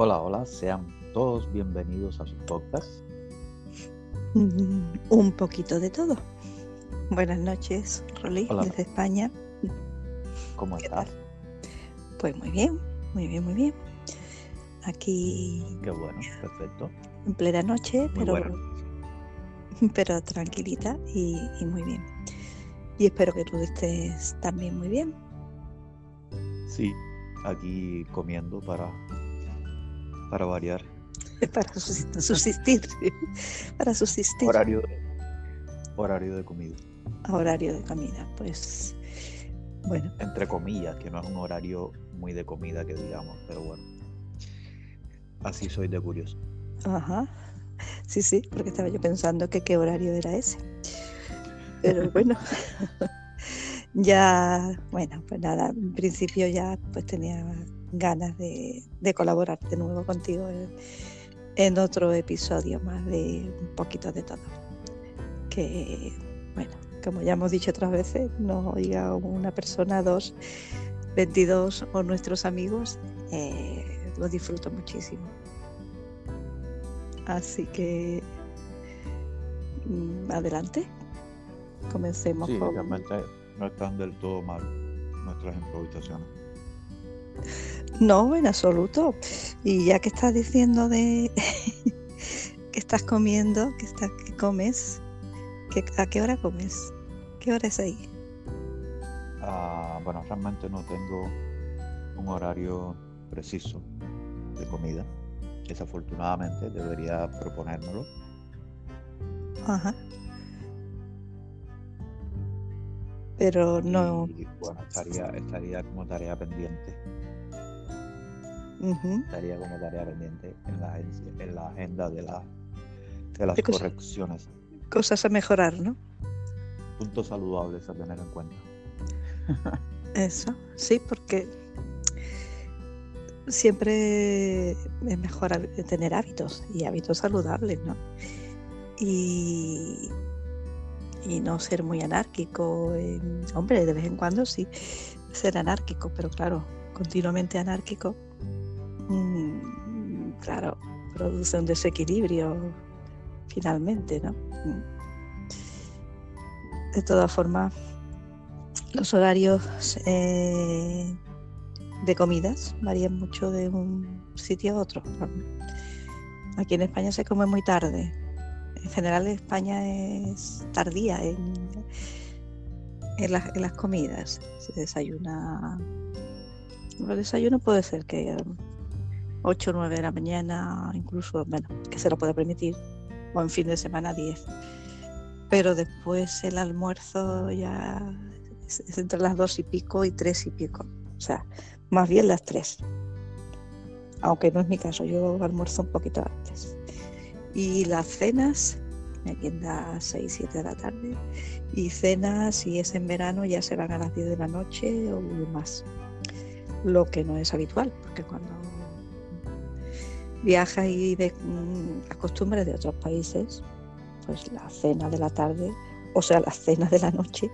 Hola, hola, sean todos bienvenidos a su podcast. Mm, Un poquito de todo. Buenas noches, Hola. desde España. ¿Cómo ¿Qué estás? Pues muy bien, muy bien, muy bien. Aquí Qué bueno, perfecto. en plena noche, Muy pero, bueno. pero tranquilita y, y muy bien. Y espero que tú estés también muy bien. Sí, aquí comiendo para, para variar. Para subsist- subsistir, para subsistir Horario, horario de comida. horario de comida. Pues bueno, Entre comillas, que no es un horario muy de comida que digamos, pero bueno. Así soy de curioso. Ajá. Sí, sí, porque estaba yo pensando que qué horario era ese. Pero bueno, ya, bueno, pues nada, en principio ya pues tenía ganas de, de colaborar de nuevo contigo en, en otro episodio más de un poquito de todo. Que, bueno, como ya hemos dicho otras veces, nos oiga una persona, dos, 22 o nuestros amigos, eh, lo disfruto muchísimo. Así que mm, adelante. Comencemos Sí, con... realmente no están del todo mal nuestras improvisaciones. No, en absoluto. Y ya que estás diciendo de que estás comiendo, que estás, que comes, que, ¿a qué hora comes? ¿Qué hora es ahí? Ah, bueno, realmente no tengo un horario preciso de comida. Desafortunadamente debería proponérmelo. Ajá. Pero no. Y bueno, estaría, estaría como tarea pendiente. Ujú. Estaría como tarea pendiente en la, agencia- en la agenda de, la, de las correcciones. Cosas a mejorar, ¿no? Puntos saludables a tener en cuenta. Eso, sí, porque siempre es mejor tener hábitos y hábitos saludables, ¿no? Y, y no ser muy anárquico. en- hombre, de vez en cuando sí, ser anárquico, pero claro, continuamente anárquico, mm, claro, produce un desequilibrio finalmente, ¿no? Mm. De todas formas, los horarios eh, de comidas varían mucho de un sitio a otro. Aquí en España se come muy tarde. En general España es tardía en, las, en las comidas. Se desayuna... El desayuno puede ser que 8 o 9 de la mañana, incluso, bueno, que se lo puede permitir, o en fin de semana 10. Pero después el almuerzo ya es, entre las dos y pico y tres y pico. O sea, más bien las tres. Aunque no es mi caso, yo almuerzo un poquito antes. Y las cenas, merienda a 6, 7 de la tarde. Y cenas, si es en verano, ya se van a las 10 de la noche o más. Lo que no es habitual, porque cuando viajas y mm, las costumbres de otros países, pues la cena de la tarde, o sea, la cena de la noche,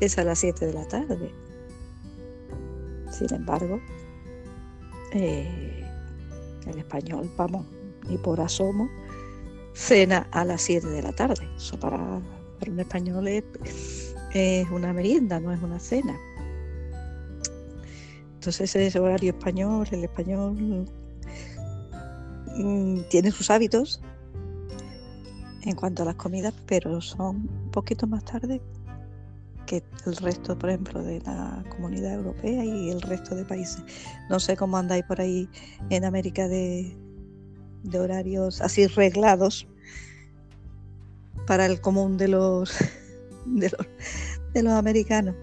es a las 7 de la tarde. Sin embargo, eh, el español, vamos, ni por asomo, cena a las 7 de la tarde. Eso para, para un español es, es una merienda, no es una cena. Entonces ese horario español, el español mm, tiene sus hábitos en cuanto a las comidas, pero son un poquito más tarde que el resto, por ejemplo, de la comunidad europea y el resto de países. No sé cómo andáis por ahí en América de, de horarios así reglados para el común de los de los, de los americanos.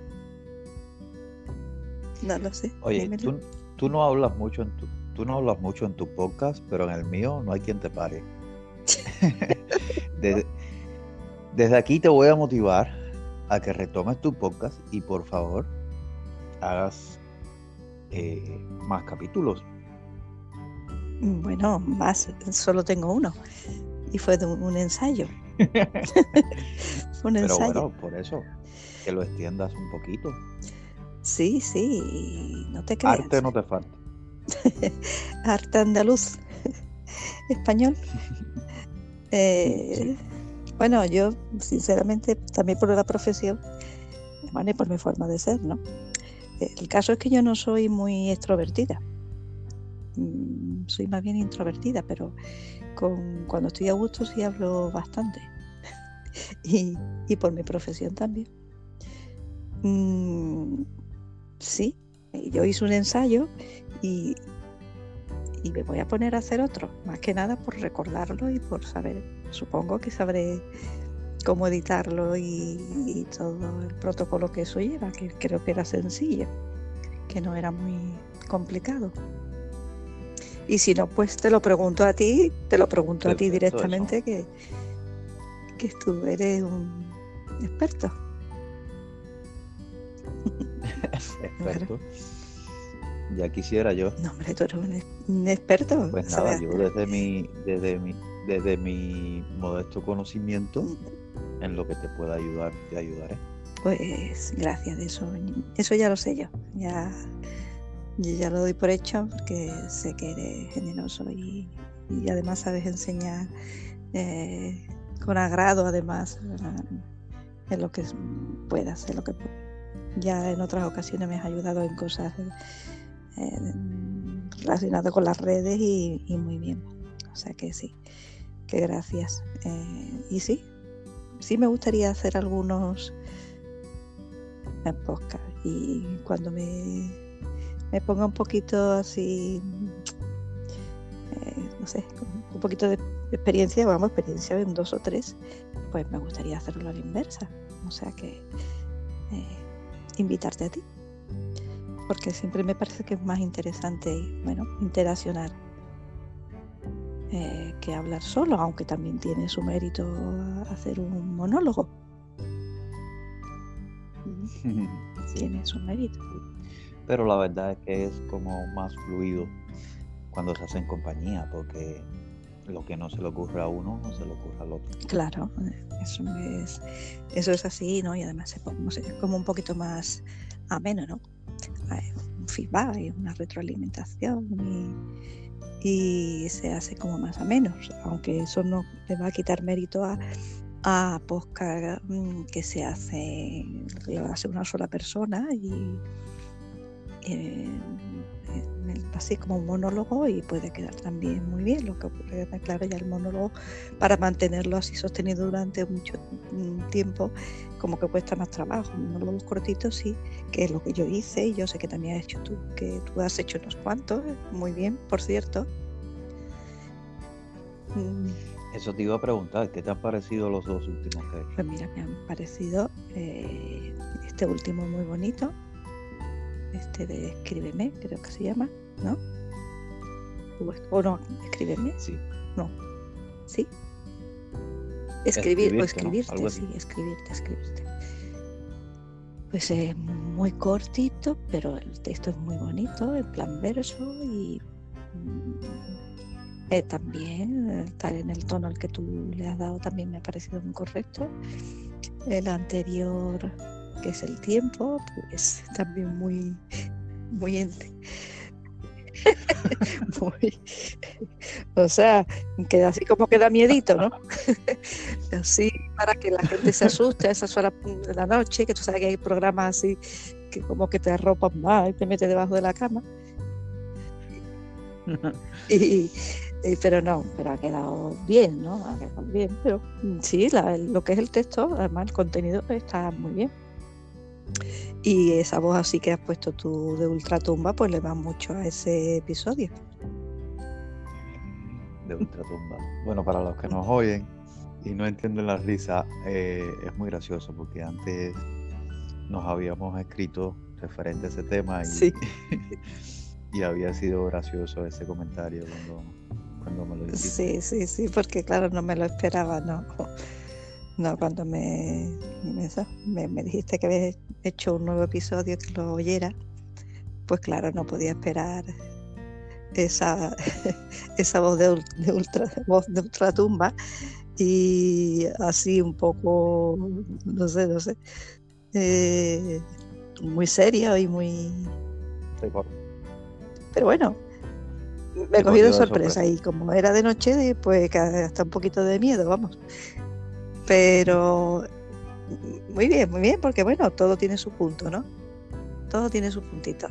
No lo sé. Oye, tú, tú no hablas mucho en tu, tú no hablas mucho en tu podcast, pero en el mío no hay quien te pare. desde, desde aquí te voy a motivar a que retomes tu podcast y por favor hagas eh, más capítulos. Bueno, más, solo tengo uno. Y fue de un, un ensayo. Un Pero ensayo. bueno, por eso, que lo extiendas un poquito. Sí, sí, no te creas. Arte no te falta. arte andaluz español. Eh, bueno, yo sinceramente también por la profesión, y por mi forma de ser, ¿no? El caso es que yo no soy muy extrovertida. Mm, soy más bien introvertida, pero con, cuando estoy a gusto sí hablo bastante. y, por mi profesión también. Mm, sí, yo hice un ensayo y, y me voy a poner a hacer otro, más que nada por recordarlo y por saber, supongo que sabré cómo editarlo y, todo el protocolo que eso lleva, que creo que era sencillo, que no era muy complicado. Y si no, pues te lo pregunto a ti, te lo pregunto a ti directamente, que, que tú eres un experto. experto. Ya quisiera yo. No, hombre, tú eres un, experto. Pues nada, yo desde mi, desde mi, desde mi modesto conocimiento en lo que te pueda ayudar, te ayudaré. Pues gracias, eso, eso ya lo sé yo. Ya, ya lo doy por hecho porque sé que eres generoso y, además sabes enseñar eh, con agrado, además, en lo que puedas, en lo que ya en otras ocasiones me has ayudado en cosas eh, relacionado con las redes y, muy bien. O sea que sí, que gracias. Eh, y sí, sí me gustaría hacer algunos podcast y cuando me, me ponga un poquito así, eh, no sé, un poquito de experiencia, vamos, experiencia en dos o tres, pues me gustaría hacerlo a la inversa. O sea que invitarte a ti porque siempre me parece que es más interesante, bueno, interaccionar eh, que hablar solo, aunque también tiene su mérito hacer un monólogo. Tiene su mérito. Pero la verdad es que es como más fluido cuando se hace en compañía, porque lo que no se le ocurre a uno no se le ocurre al otro. Claro, eso es, eso es así, ¿no? Y además es como un poquito más ameno, ¿no? Hay un feedback, una retroalimentación y, se hace como más a menos, aunque eso no le va a quitar mérito a, a podcast mm, que se hace, lo hace una sola persona y eh, así como un monólogo y puede quedar también muy bien. Lo que ocurre es claro, ya el monólogo, para mantenerlo así sostenido durante mucho mm, tiempo, como que cuesta más trabajo. Monólogos cortitos sí, que es lo que yo hice y yo sé que también has hecho tú, que tú has hecho unos cuantos, muy bien, por cierto. Mm. Eso te iba a preguntar, ¿qué te han parecido los dos últimos que Pues mira, me han parecido eh, este último muy bonito, este de Escríbeme, creo que se llama, ¿no? O, no, Escríbeme. Sí. No. ¿Sí? Escribir o escribirte, sí, escribirte, escribirte. Pues es muy cortito, pero el texto es muy bonito, en plan verso y mm, eh, también estar en el tono al que tú le has dado también me ha parecido muy correcto. El anterior que es el tiempo, pues también muy, muy, muy o sea, queda así como queda miedito, ¿no? así para que la gente se asuste a esas horas de la noche, que tú sabes que hay programas así que como que te arropan más y te metes debajo de la cama. y, pero no, pero ha quedado bien, ¿no? Ha quedado bien, pero sí, lo que es el texto, además el contenido está muy bien. Y esa voz así que has puesto tú de ultratumba, pues le va mucho a ese episodio. De ultratumba. Bueno, para los que nos oyen y no entienden la risa, eh, es muy gracioso porque antes nos habíamos escrito referente a ese tema y, y había sido gracioso ese comentario cuando, cuando me lo dijiste. Sí, sí, sí, porque claro, no me lo esperaba, ¿no? No, cuando me, me, dijiste que habías hecho un nuevo episodio que lo oyera, pues claro, no podía esperar esa, esa voz de, ultra, voz de ultratumba y así un poco, no sé, no sé, eh, muy serio y muy... Pero bueno, me he cogido de sorpresa, y como era de noche, pues hasta un poquito de miedo, vamos. Pero muy bien, muy bien, porque bueno, todo tiene su punto, ¿no? Todo tiene su puntito.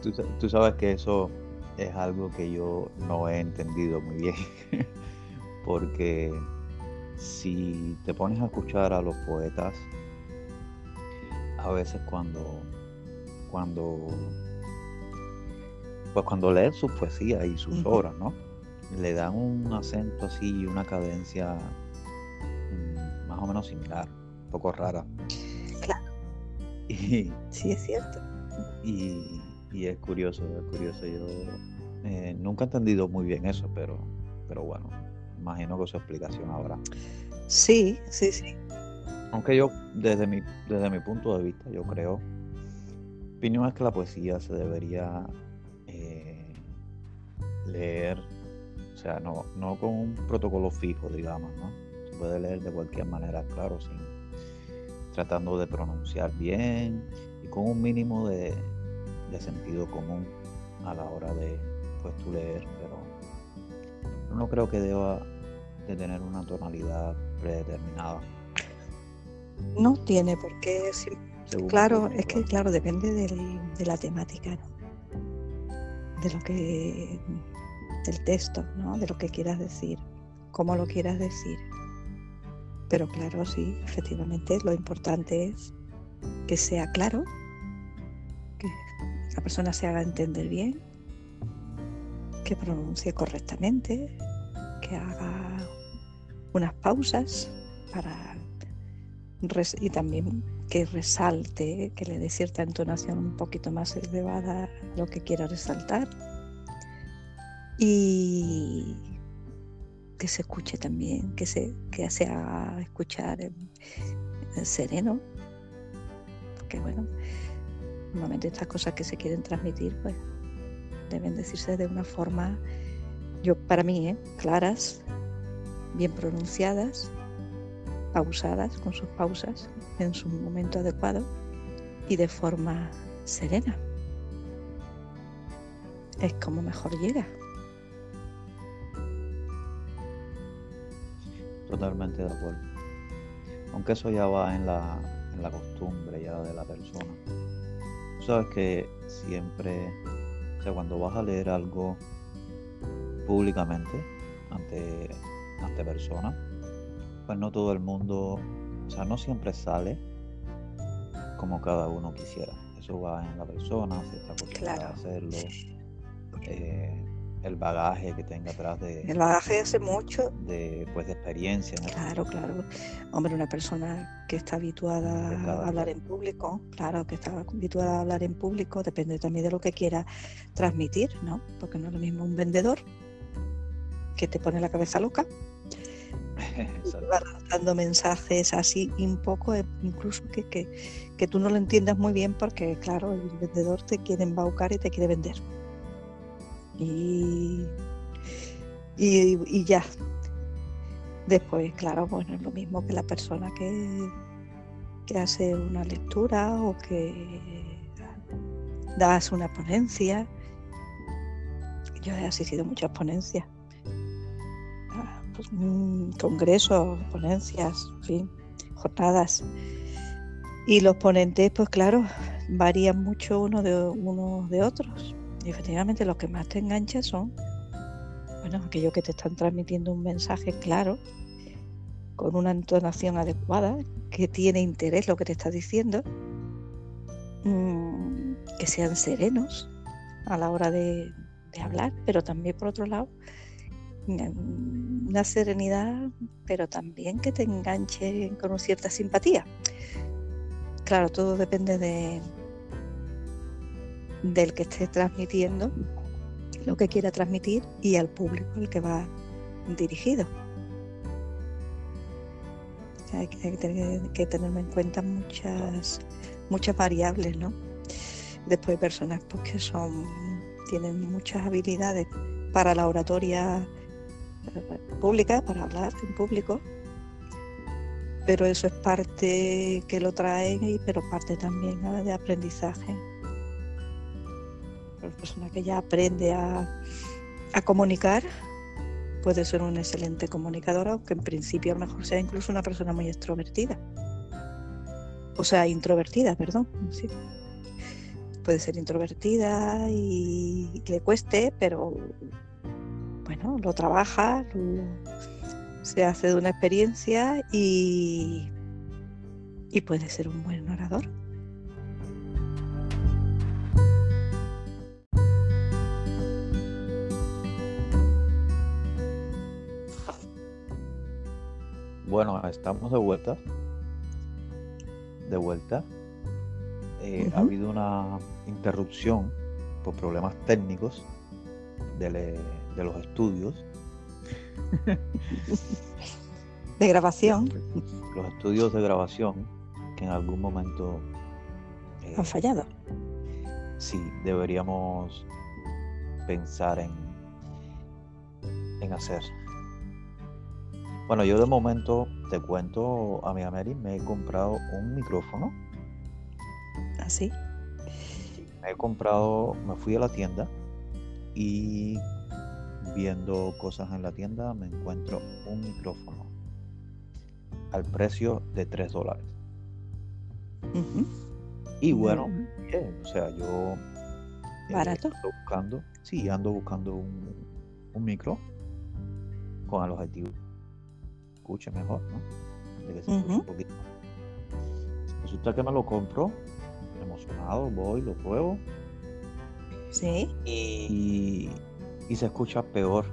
Tú, sabes que eso es algo que yo no he entendido muy bien, porque si te pones a escuchar a los poetas, a veces cuando, cuando, pues cuando leen sus poesías y sus obras, ¿no? Le dan un acento así y una cadencia o menos similar, un poco rara. Claro. Y, sí, es cierto. Y, es curioso, es curioso. Yo eh, nunca he entendido muy bien eso, pero, pero bueno, imagino que su explicación ahora. Sí, sí, sí. Aunque yo, desde mi, desde mi punto de vista, yo creo, opinión es que la poesía se debería eh, leer, o sea, no, no con un protocolo fijo, digamos, ¿no? Puede leer de cualquier manera, claro, sin tratando de pronunciar bien y con un mínimo de, de sentido común a la hora de pues tú leer, pero no creo que deba de tener una tonalidad predeterminada. No tiene por qué. claro, es que claro, depende de la temática, de lo que del texto, ¿no? de lo que quieras decir, cómo lo quieras decir. Pero claro, sí, efectivamente, lo importante es que sea claro, que la persona se haga entender bien, que pronuncie correctamente, que haga unas pausas para y también que resalte, que le dé cierta entonación un poquito más elevada lo que quiera resaltar. Y que se escuche también, que se, que se haga escuchar sereno. Porque bueno, normalmente estas cosas que se quieren transmitir, pues deben decirse de una forma, yo para mí, ¿eh? claras, bien pronunciadas pausadas, con sus pausas, en su momento adecuado y de forma serena. Es como mejor llega. Totalmente de acuerdo. Aunque eso ya va en la, en la costumbre ya de la persona. sabes que siempre, o sea, cuando vas a leer algo públicamente ante, ante personas, pues no todo el mundo, o sea, no siempre sale como cada uno quisiera. Eso va en la persona, si está acostumbrada a hacerlo. Eh, el bagaje que tenga atrás de el bagaje hace mucho. de pues de experiencia claro claro. Hombre una persona que está habituada a hablar en público claro que está habituada a hablar en público depende también de lo que quiera transmitir no porque no es lo mismo un vendedor que te pone la cabeza loca va dando mensajes así un poco, eh, incluso que, que, tú no lo entiendas muy bien porque, claro, el vendedor te quiere embaucar y te quiere vender. Y, y, ya. Después, claro, bueno, es lo mismo que la persona que, que hace una lectura o que das una ponencia. Yo he asistido muchas ponencias pues, congresos, ponencias, en fin, jornadas. Y los ponentes, pues claro, varían mucho uno de, unos de otros. Y efectivamente los que más te enganchan son, bueno, aquellos que te están transmitiendo un mensaje claro, con una entonación adecuada, que tiene interés lo que te está diciendo, mm, que sean serenos a la hora de hablar, pero también por otro lado, una serenidad, pero también que te enganche con cierta simpatía. Claro, todo depende de del que esté transmitiendo lo que quiera transmitir y al público al que va dirigido. Hay que, tener, que tener en cuenta muchas, muchas variables, ¿no? Después personas pues, que son, tienen muchas habilidades para la oratoria pública, para hablar en público, pero eso es parte que lo traen, pero parte también de aprendizaje. La persona que ya aprende a, comunicar puede ser un excelente comunicador, aunque en principio a lo mejor sea incluso una persona muy extrovertida. O sea, introvertida, perdón. Sí. Puede ser introvertida y le cueste, pero bueno, lo trabaja, se hace de una experiencia y, y puede ser un buen orador. Bueno, estamos de vuelta. De vuelta. Eh, ha habido una interrupción por problemas técnicos de, los estudios. de grabación. Los estudios de grabación que en algún momento... Eh, Han fallado. Sí, deberíamos pensar en, en hacer bueno, yo de momento te cuento, a mi Mary, me he comprado un micrófono. ¿Ah, sí? Me he comprado, me fui a la tienda y viendo cosas en la tienda me encuentro un micrófono al precio de 3 dólares. Y bueno, bien, o sea, yo eh, barato. ando buscando, sí, ando buscando un, un micro con el objetivo escuche mejor, ¿no? De que se escuche un poquito. Resulta que me lo compro, emocionado, voy, lo pruebo. Sí. Y, y se escucha peor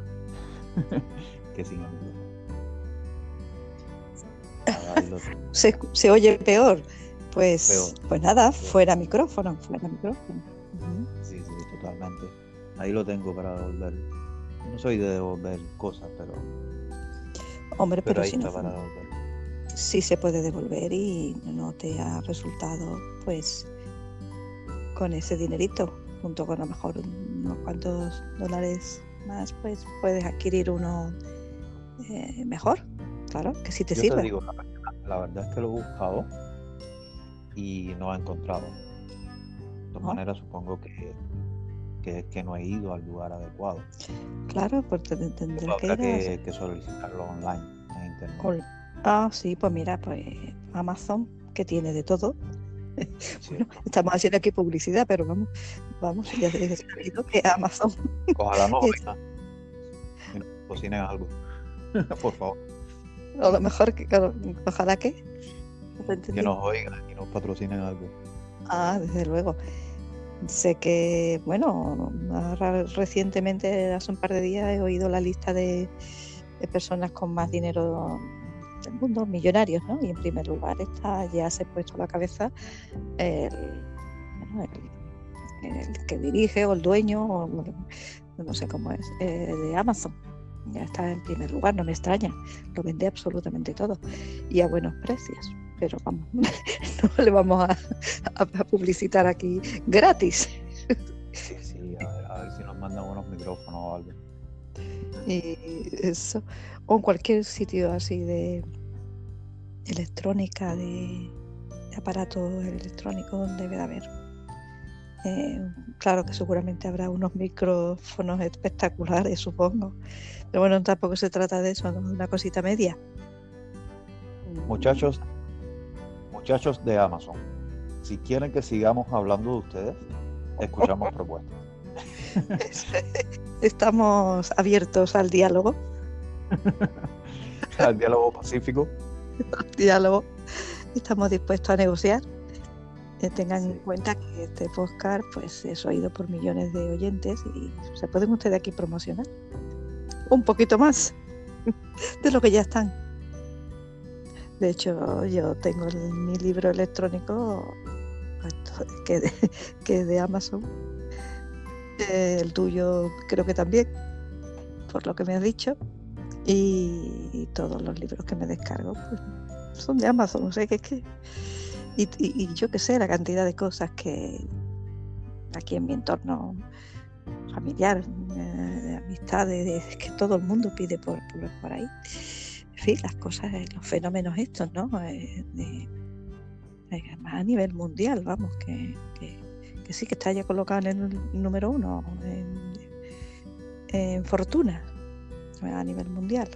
que sin el se, se, oye peor. Pues, pues nada, fuera micrófono, fuera micrófono. Sí, sí, totalmente. Ahí lo tengo para devolver. No soy de devolver cosas, pero Hombre, pero, si no, sí se puede devolver y no te ha resultado, pues, con ese dinerito, junto con a lo mejor unos cuantos dólares más, pues puedes adquirir uno eh, mejor, claro, que si te Yo sirve. Te digo, la, verdad es que lo he buscado y no he encontrado. De todas maneras, supongo que que, no he ido al lugar adecuado. Claro, porque tendré que, que, solicitarlo online en internet. Ah, sí, pues mira, pues Amazon, que tiene de todo. estamos haciendo aquí publicidad, pero vamos, vamos, ya te he sabido que Amazon. Ojalá no, cocinen algo, por favor. O lo mejor que, ojalá que. Que nos oigan y nos patrocinen algo. Ah, desde luego. Sé que, bueno, recientemente, hace un par de días, he oído la lista de, personas con más dinero del mundo, millonarios, ¿no? Y en primer lugar está, ya se ha puesto a la cabeza el, que dirige o el dueño, o no sé cómo es, eh, de Amazon. Ya está en primer lugar, no me extraña, lo vende absolutamente todo y a buenos precios pero vamos, no le vamos a, publicitar aquí gratis. Sí, sí, a ver, si nos mandan unos micrófonos o algo. Y eso, o en cualquier sitio así de electrónica, de, aparatos electrónicos, debe de haber. Eh, claro que seguramente habrá unos micrófonos espectaculares, supongo. Pero bueno, tampoco se trata de eso, ¿no? una cosita media. Muchachos, muchachos de Amazon, si quieren que sigamos hablando de ustedes, escuchamos propuestas. Estamos abiertos al diálogo. al diálogo pacífico. Al diálogo. Estamos dispuestos a negociar. Eh, tengan en cuenta que este podcast pues, es oído por millones de oyentes y se pueden ustedes aquí promocionar un poquito más de lo que ya están. De hecho, yo tengo mi libro electrónico que, de, de Amazon. El tuyo creo que también, por lo que me has dicho. Y, todos los libros que me descargo pues, son de Amazon. O sea que es que. Y, yo qué sé, la cantidad de cosas que aquí en mi entorno familiar, eh, de amistades, que todo el mundo pide por ahí fin, las cosas, eh, los fenómenos estos, ¿no? Eh, de, a nivel mundial, vamos, que, que sí, que está ya colocado en el número uno en fortuna a nivel mundial.